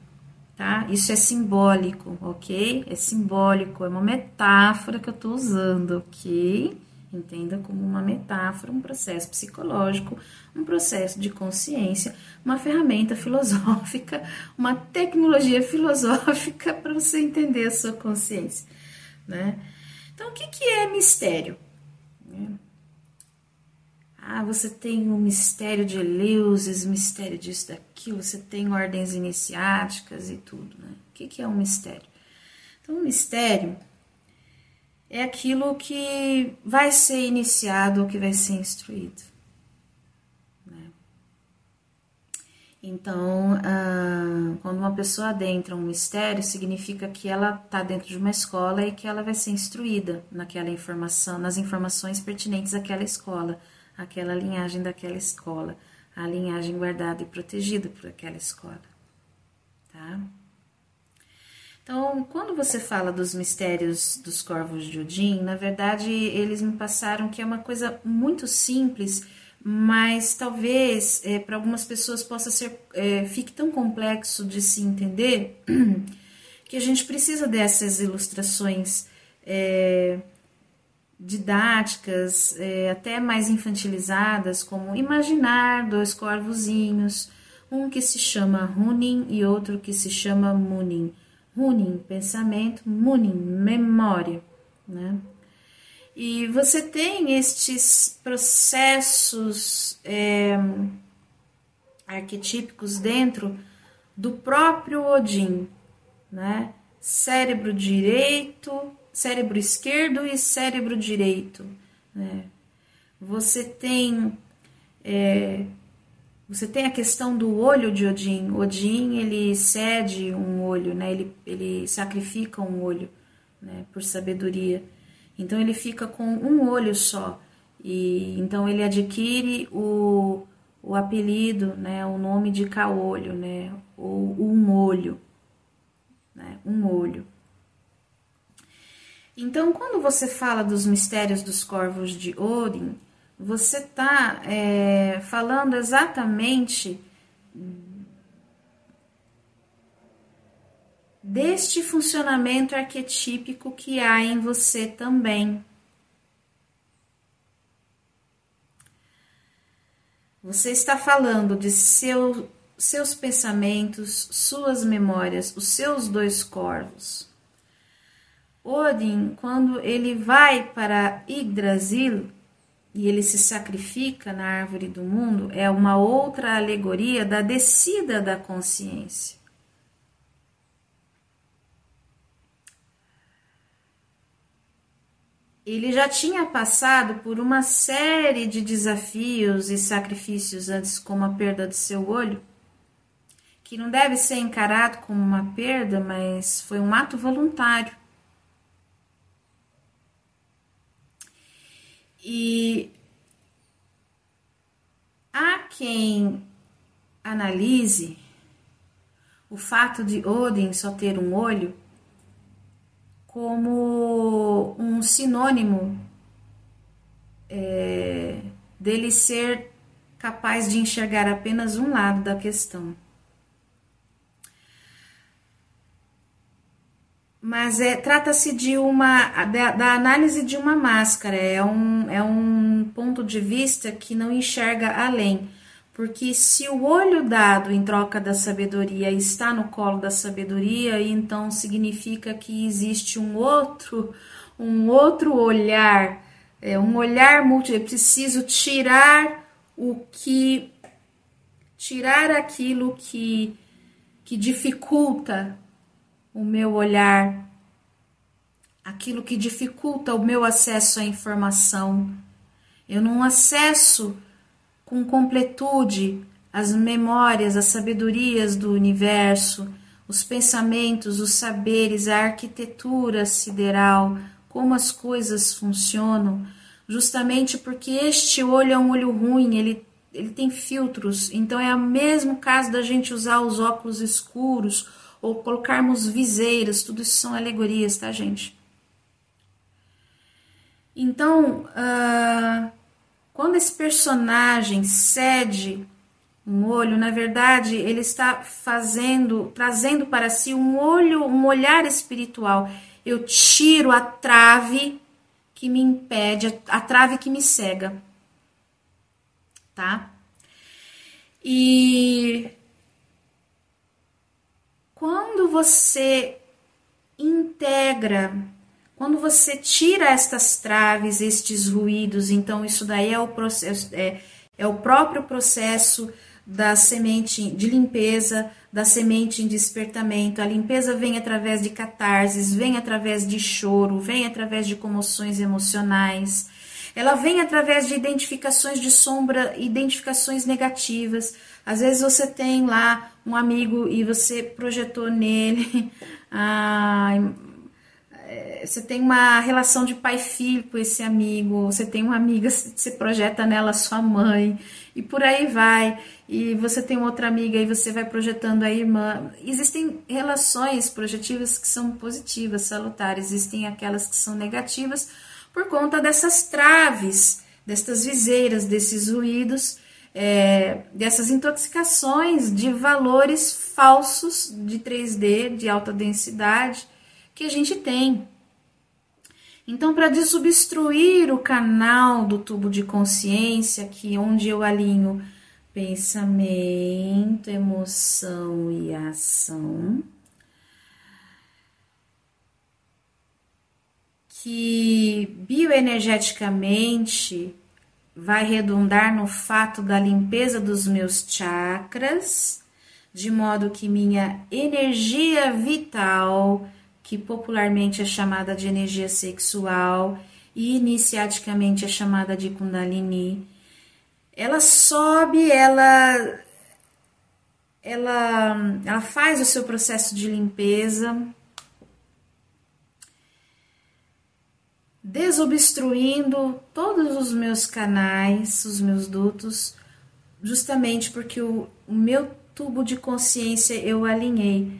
Tá? Isso é simbólico, ok? É simbólico, é uma metáfora que eu estou usando, ok? Entenda como uma metáfora, um processo psicológico, um processo de consciência, uma ferramenta filosófica, uma tecnologia filosófica para você entender a sua consciência. Né? Então, o que, que é mistério? Ah, você tem o mistério de Eleusis, mistério disso, daquilo, você tem ordens iniciáticas e tudo. Né? O que, é um mistério? Então, um mistério é aquilo que vai ser iniciado ou que vai ser instruído. Né? Então, ah, quando uma pessoa adentra um mistério, significa que ela está dentro de uma escola e que ela vai ser instruída naquela informação, nas informações pertinentes àquela escola, àquela linhagem daquela escola, a linhagem guardada e protegida por aquela escola. Tá? Então, quando você fala dos mistérios dos corvos de Odin, na verdade eles me passaram que é uma coisa muito simples, mas talvez é, para algumas pessoas possa ser é, fique tão complexo de se entender que a gente precisa dessas ilustrações é, didáticas, é, até mais infantilizadas, como imaginar dois corvozinhos, um que se chama Hunin e outro que se chama Munin. Hunin, pensamento, Munin, memória, né? E você tem estes processos é, arquetípicos dentro do próprio Odin, né? Cérebro direito, cérebro esquerdo e cérebro direito, né? Você tem é, você tem a questão do olho de Odin. Odin ele cede um olho, né? Ele, ele sacrifica um olho, né? Por sabedoria. Então ele fica com um olho só e então ele adquire o, o apelido, né? O nome de caolho, né? Ou um olho né? um olho. Então, quando você fala dos mistérios dos corvos de Odin, você está é, falando exatamente deste funcionamento arquetípico que há em você também. Você está falando de seu seus pensamentos, suas memórias, os seus dois corvos. Odin, quando ele vai para Yggdrasil e ele se sacrifica na árvore do mundo, é uma outra alegoria da descida da consciência. Ele já tinha passado por uma série de desafios e sacrifícios antes, como a perda de seu olho, que não deve ser encarado como uma perda, mas foi um ato voluntário. E há quem analise o fato de Odin só ter um olho como um sinônimo é, dele ser capaz de enxergar apenas um lado da questão. Mas é, trata-se de uma da, da, análise de uma máscara, é um, é um ponto de vista que não enxerga além. Porque se o olho dado em troca da sabedoria está no colo da sabedoria, então significa que existe um outro, um outro olhar, é, um olhar múltiplo. Eu preciso tirar o que tirar aquilo que, que dificulta o meu olhar, aquilo que dificulta o meu acesso à informação. Eu não acesso com completude as memórias, as sabedorias do universo, os pensamentos, os saberes, a arquitetura sideral, como as coisas funcionam, justamente porque este olho é um olho ruim, ele, ele tem filtros, então é o mesmo caso da gente usar os óculos escuros ou colocarmos viseiras, tudo isso são alegorias, tá, gente? Então, uh, quando esse personagem cede um olho, na verdade, ele está fazendo, trazendo para si um olho, um olhar espiritual. Eu tiro a trave que me impede, a trave que me cega. Tá? E quando você integra, quando você tira estas traves, estes ruídos, então isso daí é o processo, é, é o próprio processo da semente de limpeza, da semente em despertamento. A limpeza vem através de catarses, vem através de choro, vem através de comoções emocionais. Ela vem através de identificações de sombra, identificações negativas. Às vezes você tem lá um amigo e você projetou nele a, é, você tem uma relação de pai-filho com esse amigo, você tem uma amiga, você projeta nela sua mãe, e por aí vai. E você tem outra amiga e você vai projetando a irmã. Existem relações projetivas que são positivas, salutares, existem aquelas que são negativas por conta dessas traves, destas viseiras, desses ruídos, é, dessas intoxicações de valores falsos de 3D, de alta densidade que a gente tem. Então, para desobstruir o canal do tubo de consciência, que onde eu alinho pensamento, emoção e ação, que bioenergeticamente vai redundar no fato da limpeza dos meus chakras, de modo que minha energia vital que popularmente é chamada de energia sexual e iniciaticamente é chamada de Kundalini. Ela sobe, ela ela ela faz o seu processo de limpeza, desobstruindo todos os meus canais, os meus dutos, justamente porque o, o meu tubo de consciência eu alinhei.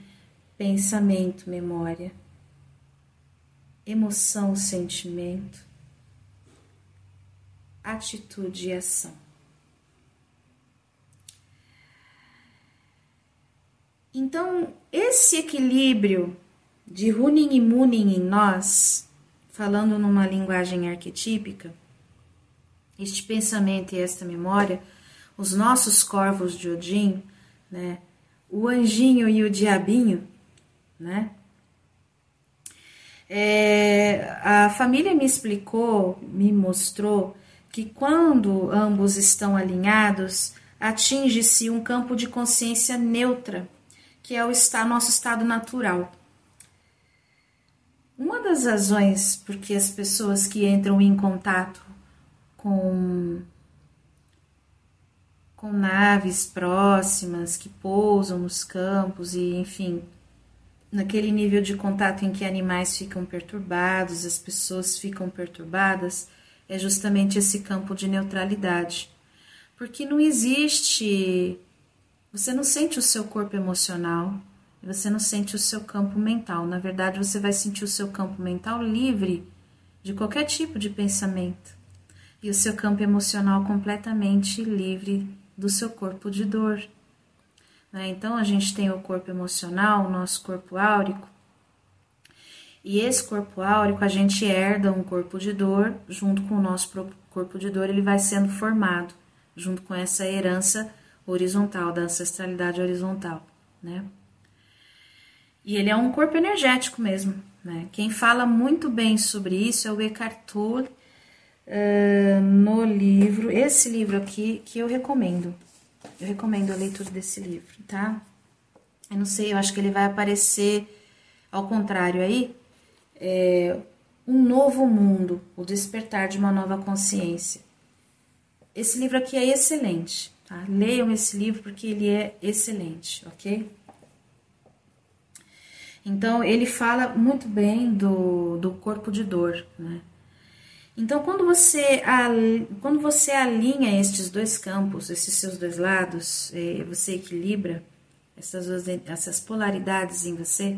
Pensamento, memória, emoção, sentimento, atitude e ação. Então, esse equilíbrio de Runin e Munin em nós, falando numa linguagem arquetípica, este pensamento e esta memória, os nossos corvos de Odin, né, o anjinho e o diabinho, né? É, a família me explicou, me mostrou que quando ambos estão alinhados, atinge-se um campo de consciência neutra, que é o estado, nosso estado natural. Uma das razões porque as pessoas que entram em contato com com naves próximas que pousam nos campos e enfim naquele nível de contato em que animais ficam perturbados, as pessoas ficam perturbadas, é justamente esse campo de neutralidade. Porque não existe. Você não sente o seu corpo emocional, você não sente o seu campo mental. Na verdade, você vai sentir o seu campo mental livre de qualquer tipo de pensamento e o seu campo emocional completamente livre do seu corpo de dor. Né? Então a gente tem o corpo emocional, o nosso corpo áurico. E esse corpo áurico, a gente herda um corpo de dor, junto com o nosso corpo de dor, ele vai sendo formado, junto com essa herança horizontal, da ancestralidade horizontal, né? E ele é um corpo energético mesmo, né? Quem fala muito bem sobre isso é o Eckhart Tolle, uh, no livro, esse livro aqui, que eu recomendo, eu recomendo a leitura desse livro, tá? Eu não sei, eu acho que ele vai aparecer ao contrário aí. É, um novo mundo, o despertar de uma nova consciência. Esse livro aqui é excelente, tá? Leiam esse livro porque ele é excelente, ok? Então, ele fala muito bem do, do corpo de dor, né? Então, quando você, quando você alinha estes dois campos, esses seus dois lados, é, você equilibra essas, essas polaridades em você,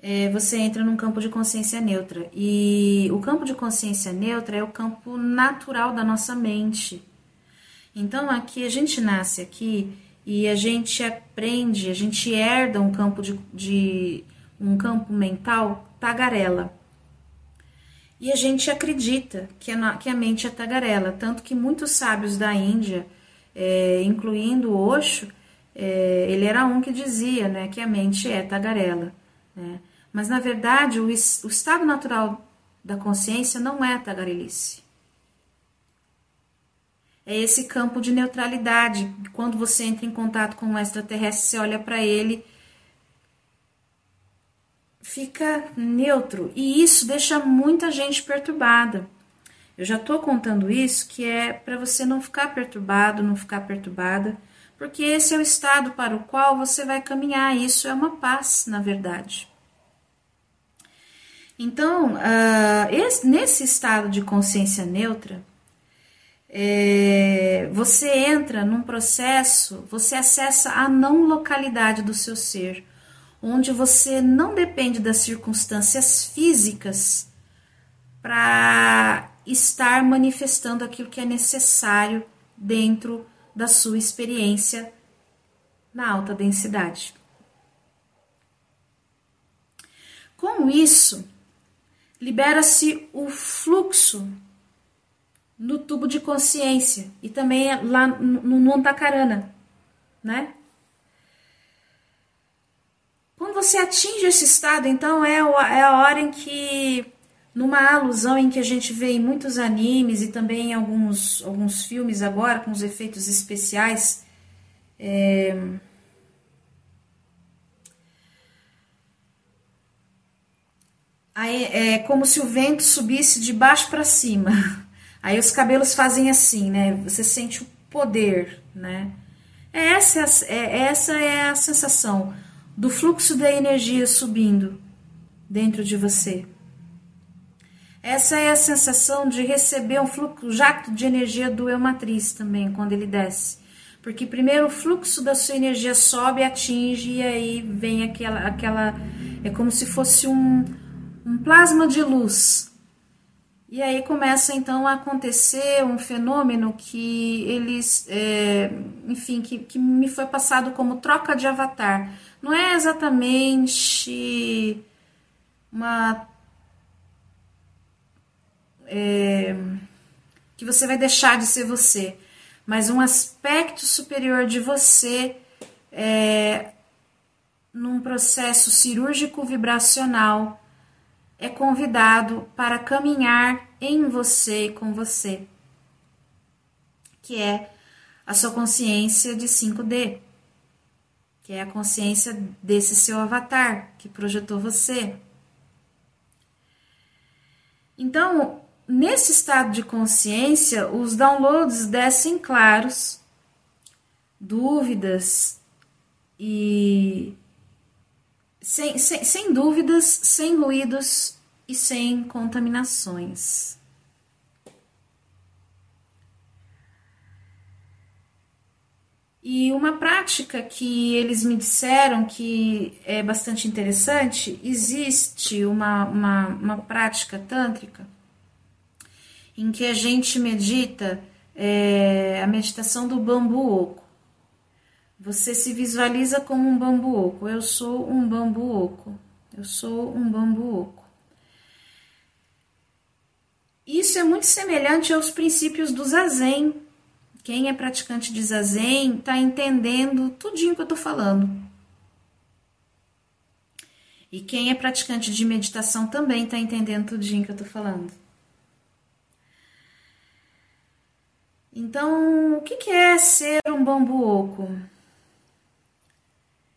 é, você entra num campo de consciência neutra. E o campo de consciência neutra é o campo natural da nossa mente. Então, aqui a gente nasce aqui e a gente aprende, a gente herda um campo de, de um campo mental tagarela. E a gente acredita que a, que a mente é tagarela, tanto que muitos sábios da Índia, é, incluindo Osho, é, ele era um que dizia né, que a mente é tagarela. Né? Mas, na verdade, o, o estado natural da consciência não é tagarelice. É esse campo de neutralidade. Quando você entra em contato com um extraterrestre, você olha para ele fica neutro e isso deixa muita gente perturbada. Eu já estou contando isso que é para você não ficar perturbado, não ficar perturbada, porque esse é o estado para o qual você vai caminhar. Isso é uma paz, na verdade. Então, uh, esse, nesse estado de consciência neutra, é, você entra num processo, você acessa a não localidade do seu ser, onde você não depende das circunstâncias físicas para estar manifestando aquilo que é necessário dentro da sua experiência na alta densidade. Com isso, libera-se o fluxo no tubo de consciência e também lá no, no né? Quando você atinge esse estado, então é, é a hora em que, numa alusão em que a gente vê em muitos animes e também em alguns, alguns filmes agora, com os efeitos especiais, é, é como se o vento subisse de baixo para cima. Aí os cabelos fazem assim, né? Você sente o poder, né? É essa, é, essa é a sensação do fluxo da energia subindo dentro de você. Essa é a sensação de receber um fluxo, jato de energia do eu matriz também, quando ele desce. Porque primeiro o fluxo da sua energia sobe, atinge e aí vem aquela, aquela é como se fosse um, um plasma de luz e aí começa então a acontecer um fenômeno que eles, é, enfim, que, que me foi passado como troca de avatar. Não é exatamente uma. É, que você vai deixar de ser você, mas um aspecto superior de você é, num processo cirúrgico vibracional é convidado para caminhar em você e com você, que é a sua consciência de 5D, que é a consciência desse seu avatar que projetou você. Então, nesse estado de consciência, os downloads descem claros, dúvidas e sem, sem, sem dúvidas, sem ruídos e sem contaminações. E uma prática que eles me disseram que é bastante interessante, existe uma, uma, uma prática tântrica em que a gente medita é, a meditação do bambu oco. Você se visualiza como um bambu oco. Eu sou um bambu oco. Eu sou um bambu oco. Isso é muito semelhante aos princípios do zazen. Quem é praticante de zazen está entendendo tudinho que eu estou falando. E quem é praticante de meditação também está entendendo tudinho que eu estou falando. Então, o que é ser um bambu oco?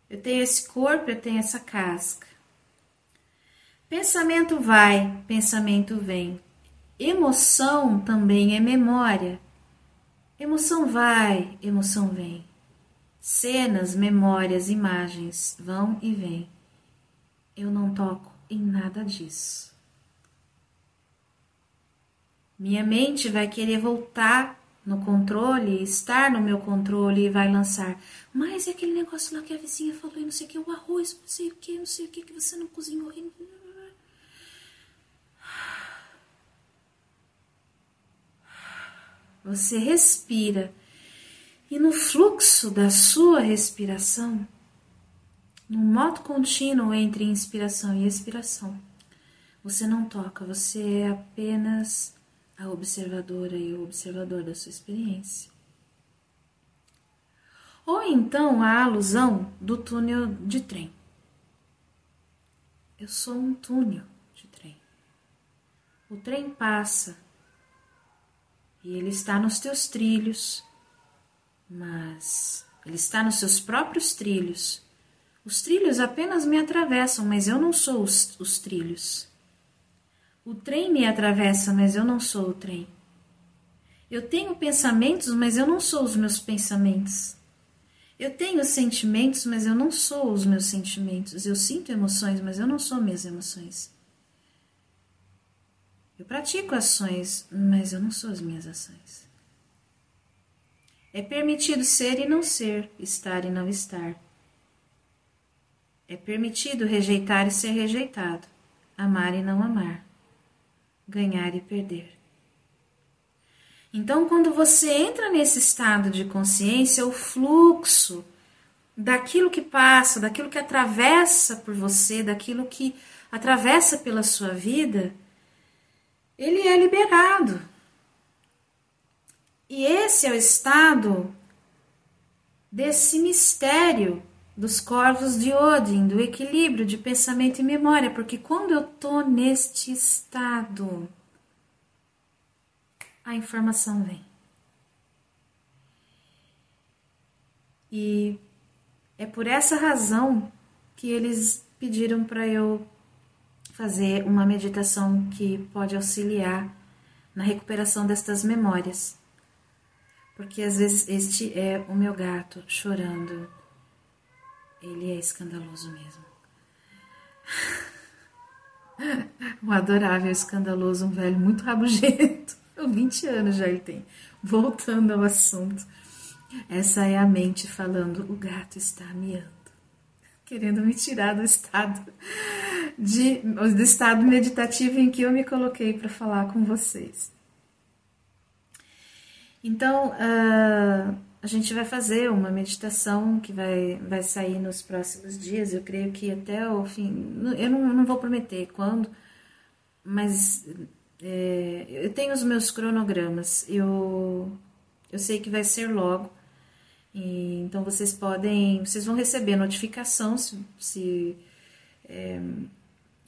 Eu tenho esse corpo, eu tenho essa casca. Pensamento vai, pensamento vem. Emoção também é memória. Emoção vai, emoção vem. Cenas, memórias, imagens vão e vêm. Eu não toco em nada disso. Minha mente vai querer voltar no controle, estar no meu controle e vai lançar. Mas é aquele negócio lá que a vizinha falou e não sei o que, o arroz, não sei o que, não sei o que, que você não cozinhou. Você respira e no fluxo da sua respiração, no modo contínuo entre inspiração e expiração, você não toca, você é apenas a observadora e o observador da sua experiência. Ou então a alusão do túnel de trem. Eu sou um túnel de trem. O trem passa e ele está nos teus trilhos, mas ele está nos seus próprios trilhos. Os trilhos apenas me atravessam, mas eu não sou os, os trilhos. O trem me atravessa, mas eu não sou o trem. Eu tenho pensamentos, mas eu não sou os meus pensamentos. Eu tenho sentimentos, mas eu não sou os meus sentimentos. Eu sinto emoções, mas eu não sou minhas emoções. Eu pratico ações, mas eu não sou as minhas ações. É permitido ser e não ser, estar e não estar. É permitido rejeitar e ser rejeitado, amar e não amar, ganhar e perder. Então, quando você entra nesse estado de consciência, o fluxo daquilo que passa, daquilo que atravessa por você, daquilo que atravessa pela sua vida, ele é liberado. E esse é o estado desse mistério dos corvos de Odin, do equilíbrio de pensamento e memória, porque quando eu tô neste estado, a informação vem. E é por essa razão que eles pediram para eu fazer uma meditação que pode auxiliar na recuperação destas memórias. Porque às vezes este é o meu gato chorando. Ele é escandaloso mesmo. um adorável, escandaloso, um velho muito rabugento. 20 anos já ele tem. Voltando ao assunto. Essa é a mente falando: o gato está miando, querendo me tirar do estado de, do estado meditativo em que eu me coloquei para falar com vocês. Então, uh, a gente vai fazer uma meditação que vai, vai sair nos próximos dias. Eu creio que até o fim. Eu não, não vou prometer quando, mas é, eu tenho os meus cronogramas, eu, eu sei que vai ser logo, e, então vocês podem, vocês vão receber notificação se, se é,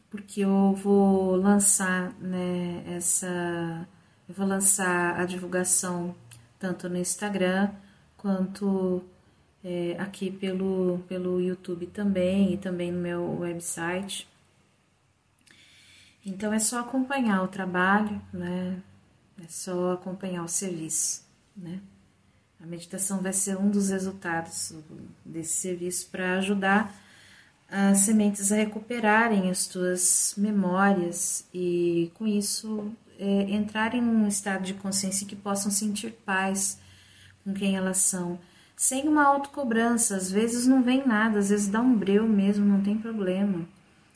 porque eu vou lançar né, essa, eu vou lançar a divulgação tanto no Instagram quanto é, aqui pelo, pelo YouTube também e também no meu website. Então é só acompanhar o trabalho, né? É só acompanhar o serviço, né? A meditação vai ser um dos resultados desse serviço para ajudar as sementes a recuperarem as tuas memórias e com isso é, entrarem num estado de consciência que possam sentir paz com quem elas são, sem uma autocobrança. Às vezes não vem nada, às vezes dá um breu mesmo, não tem problema.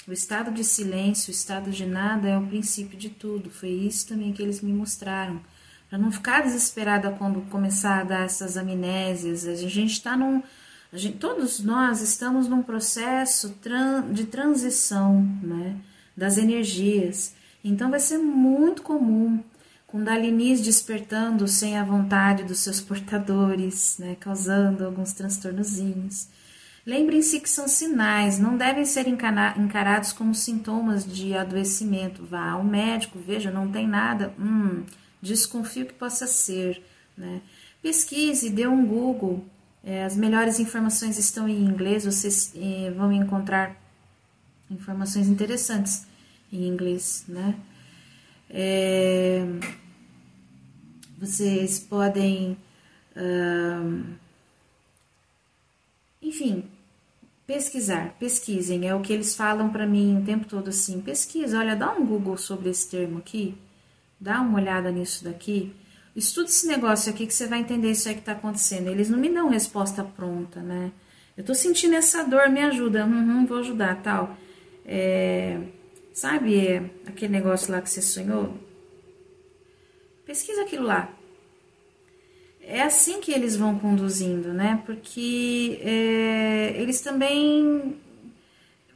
O estado de silêncio, o estado de nada é o princípio de tudo. Foi isso também que eles me mostraram. Para não ficar desesperada quando começar a dar essas amnésias. A gente está num. Gente, todos nós estamos num processo de transição né, das energias. Então vai ser muito comum Kundalinis despertando sem a vontade dos seus portadores, né, causando alguns transtornozinhos. Lembrem-se que são sinais, não devem ser encarados como sintomas de adoecimento. Vá ao médico, veja, não tem nada, hum, desconfio que possa ser. Né? Pesquise, dê um Google, é, as melhores informações estão em inglês, vocês é, vão encontrar informações interessantes em inglês, né? É, vocês podem, enfim, Pesquisar, pesquisem, é o que eles falam para mim o tempo todo assim. Pesquisa, olha, dá um Google sobre esse termo aqui, dá uma olhada nisso daqui, estuda esse negócio aqui que você vai entender isso aí que está acontecendo. Eles não me dão resposta pronta, né? Eu tô sentindo essa dor, me ajuda, uhum, vou ajudar, tal. É, sabe aquele negócio lá que você sonhou? Pesquisa aquilo lá é assim que eles vão conduzindo, né? Porque é, eles também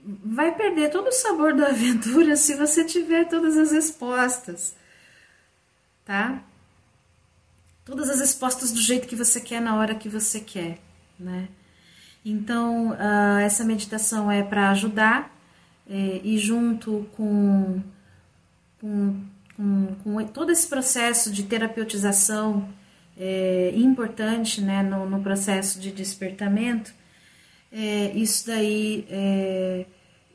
vai perder todo o sabor da aventura se você tiver todas as respostas, tá? Todas as respostas do jeito que você quer na hora que você quer, né? Então uh, essa meditação é para ajudar é, e junto com, com, com, com todo esse processo de terapeutização é, importante né, no, no, processo de despertamento, é, isso daí é,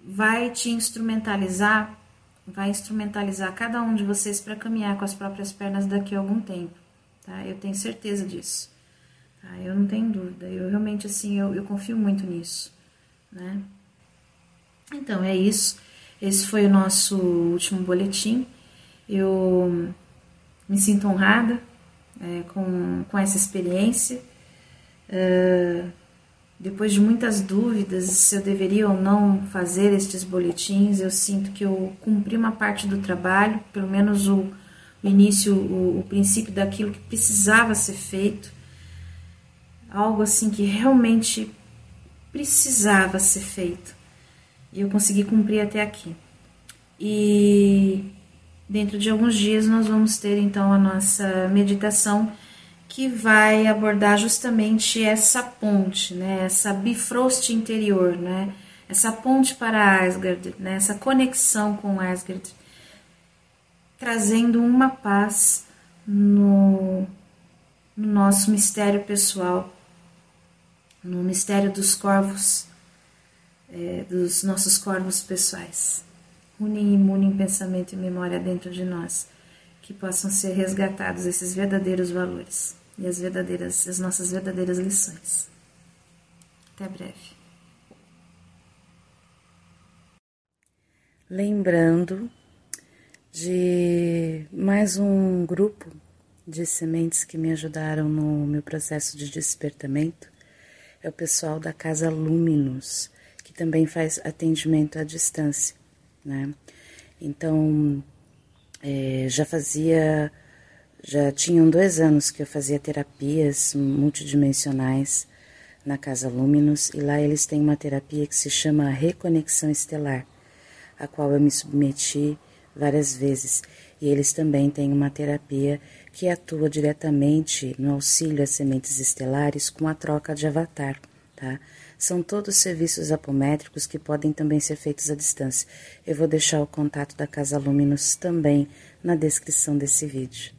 vai te instrumentalizar, vai instrumentalizar cada um de vocês para caminhar com as próprias pernas daqui a algum tempo, tá? Eu tenho certeza disso, tá? Eu não tenho dúvida, eu realmente, assim, eu, eu confio muito nisso, né? Então, é isso, esse foi o nosso último boletim, Eu me sinto honrada é, com, com essa experiência. Uh, depois de muitas dúvidas se eu deveria ou não fazer estes boletins, eu sinto que eu cumpri uma parte do trabalho, pelo menos o, o início, o, o princípio daquilo que precisava ser feito, algo assim que realmente precisava ser feito. E eu consegui cumprir até aqui. E dentro de alguns dias nós vamos ter então a nossa meditação que vai abordar justamente essa ponte, né, essa bifrost interior, né, essa ponte para Asgard, né, essa conexão com Asgard, trazendo uma paz no, no nosso mistério pessoal, no mistério dos corvos, é, dos nossos corvos pessoais. Unem e imunem pensamento e memória dentro de nós, que possam ser resgatados esses verdadeiros valores e as verdadeiras, as nossas verdadeiras lições. Até breve. Lembrando de mais um grupo de sementes que me ajudaram no meu processo de despertamento. É o pessoal da Casa Luminous, que também faz atendimento à distância, né? Então, é, já fazia já tinham dois anos que eu fazia terapias multidimensionais na Casa Luminous e lá eles têm uma terapia que se chama Reconexão Estelar, a qual eu me submeti várias vezes. E eles também têm uma terapia que atua diretamente no auxílio às sementes estelares com a troca de avatar, tá? São todos serviços apométricos que podem também ser feitos à distância. Eu vou deixar o contato da Casa Luminous também na descrição desse vídeo.